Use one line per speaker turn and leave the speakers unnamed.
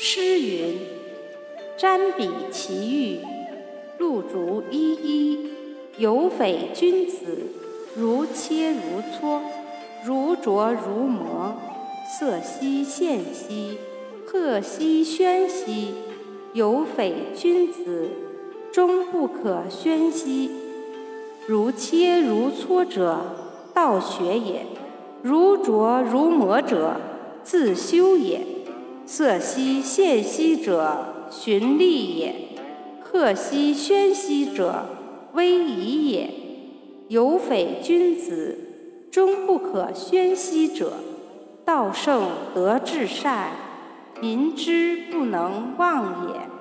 诗云：“瞻彼其玉，露竹依依。有匪君子，如切如磋，如琢如磨。色兮宪兮，赫兮喧兮。有匪君子，终不可宣兮。如切如磋者，道学也；如琢如磨者，自修也。色兮兮者，循吏也；赫兮喧兮者，威仪也。有匪君子，终不可宣兮者，道圣德至善，民之不能忘也。